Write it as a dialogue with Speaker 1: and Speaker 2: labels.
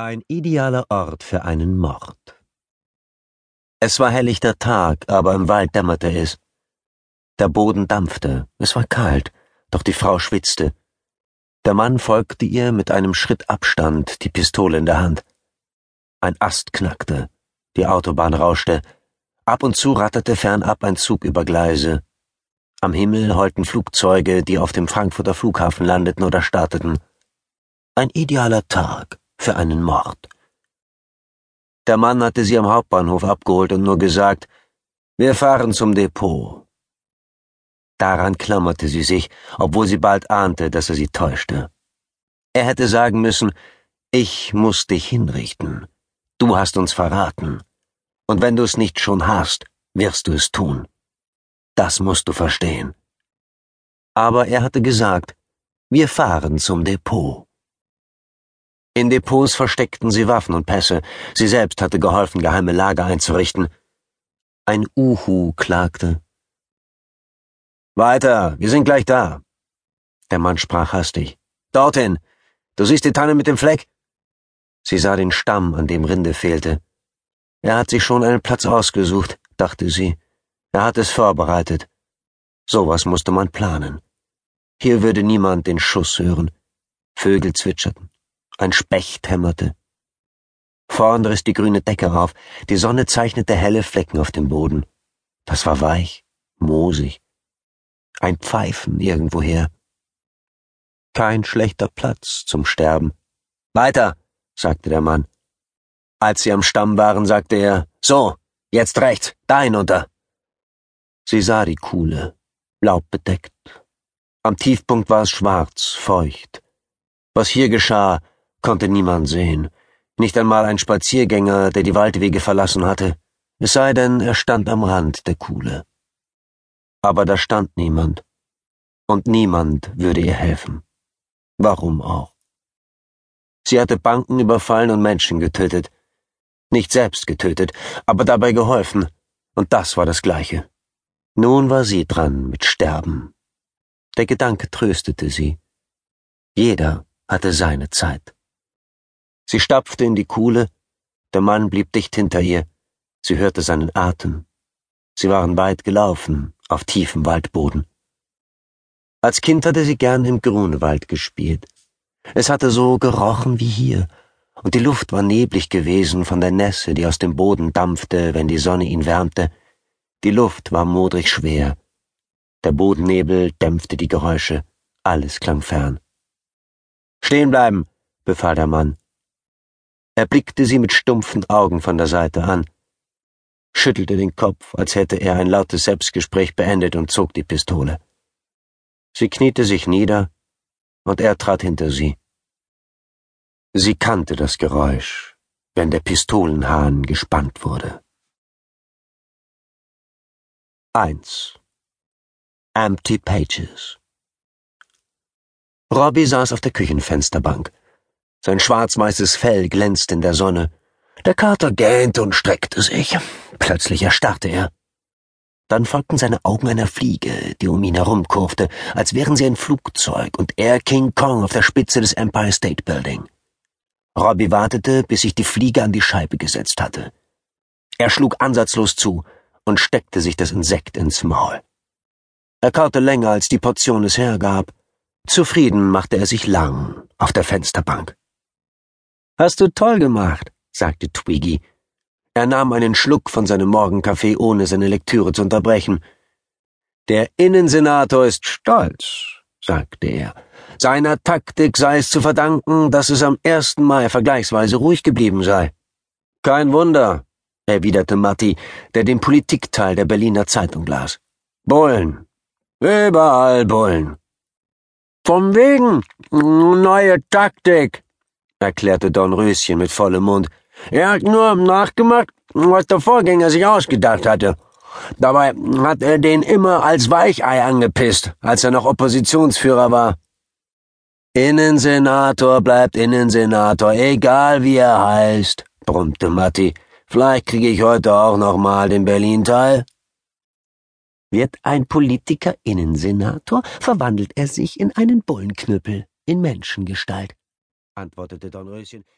Speaker 1: Ein idealer Ort für einen Mord. Es war helllichter Tag, aber im Wald dämmerte es. Der Boden dampfte, es war kalt, doch die Frau schwitzte. Der Mann folgte ihr mit einem Schritt Abstand, die Pistole in der Hand. Ein Ast knackte, die Autobahn rauschte, ab und zu ratterte fernab ein Zug über Gleise. Am Himmel heulten Flugzeuge, die auf dem Frankfurter Flughafen landeten oder starteten. Ein idealer Tag für einen Mord. Der Mann hatte sie am Hauptbahnhof abgeholt und nur gesagt, wir fahren zum Depot. Daran klammerte sie sich, obwohl sie bald ahnte, dass er sie täuschte. Er hätte sagen müssen, ich muss dich hinrichten. Du hast uns verraten. Und wenn du es nicht schon hast, wirst du es tun. Das musst du verstehen. Aber er hatte gesagt, wir fahren zum Depot. In Depots versteckten sie Waffen und Pässe. Sie selbst hatte geholfen, geheime Lager einzurichten. Ein Uhu klagte. Weiter, wir sind gleich da. Der Mann sprach hastig. Dorthin. Du siehst die Tanne mit dem Fleck? Sie sah den Stamm, an dem Rinde fehlte. Er hat sich schon einen Platz ausgesucht, dachte sie. Er hat es vorbereitet. Sowas musste man planen. Hier würde niemand den Schuss hören. Vögel zwitscherten. Ein Specht hämmerte. Vorn riss die grüne Decke auf, die Sonne zeichnete helle Flecken auf dem Boden. Das war weich, moosig. Ein Pfeifen irgendwoher. Kein schlechter Platz zum Sterben. Weiter, sagte der Mann. Als sie am Stamm waren, sagte er, so, jetzt rechts, da hinunter. Sie sah die Kuhle, laubbedeckt. Am Tiefpunkt war es schwarz, feucht. Was hier geschah, konnte niemand sehen, nicht einmal ein Spaziergänger, der die Waldwege verlassen hatte, es sei denn, er stand am Rand der Kuhle. Aber da stand niemand, und niemand würde ihr helfen. Warum auch? Sie hatte Banken überfallen und Menschen getötet, nicht selbst getötet, aber dabei geholfen, und das war das Gleiche. Nun war sie dran mit Sterben. Der Gedanke tröstete sie. Jeder hatte seine Zeit. Sie stapfte in die Kuhle, der Mann blieb dicht hinter ihr, sie hörte seinen Atem. Sie waren weit gelaufen, auf tiefem Waldboden. Als Kind hatte sie gern im Grunewald gespielt. Es hatte so gerochen wie hier, und die Luft war neblig gewesen von der Nässe, die aus dem Boden dampfte, wenn die Sonne ihn wärmte. Die Luft war modrig schwer. Der Bodennebel dämpfte die Geräusche, alles klang fern. Stehen bleiben, befahl der Mann. Er blickte sie mit stumpfen Augen von der Seite an, schüttelte den Kopf, als hätte er ein lautes Selbstgespräch beendet und zog die Pistole. Sie kniete sich nieder, und er trat hinter sie. Sie kannte das Geräusch, wenn der Pistolenhahn gespannt wurde. 1. Empty Pages Robbie saß auf der Küchenfensterbank. Sein schwarz-weißes Fell glänzte in der Sonne. Der Kater gähnte und streckte sich. Plötzlich erstarrte er. Dann folgten seine Augen einer Fliege, die um ihn herumkurfte, als wären sie ein Flugzeug und er King Kong auf der Spitze des Empire State Building. Robbie wartete, bis sich die Fliege an die Scheibe gesetzt hatte. Er schlug ansatzlos zu und steckte sich das Insekt ins Maul. Er kaute länger, als die Portion es hergab. Zufrieden machte er sich lang auf der Fensterbank. Hast du toll gemacht, sagte Twiggy. Er nahm einen Schluck von seinem Morgenkaffee, ohne seine Lektüre zu unterbrechen. Der Innensenator ist stolz, sagte er. Seiner Taktik sei es zu verdanken, dass es am 1. Mai vergleichsweise ruhig geblieben sei. Kein Wunder, erwiderte Matti, der den Politikteil der Berliner Zeitung las. Bullen. Überall Bullen. Vom wegen. Neue Taktik, erklärte Dornröschen mit vollem Mund. Er hat nur nachgemacht, was der Vorgänger sich ausgedacht hatte. Dabei hat er den immer als Weichei angepisst, als er noch Oppositionsführer war. Innensenator bleibt Innensenator, egal wie er heißt, brummte Matti. Vielleicht kriege ich heute auch noch mal den Berlin-Teil. Wird ein Politiker Innensenator, verwandelt er sich in einen Bullenknüppel in Menschengestalt antwortete Dornröschen.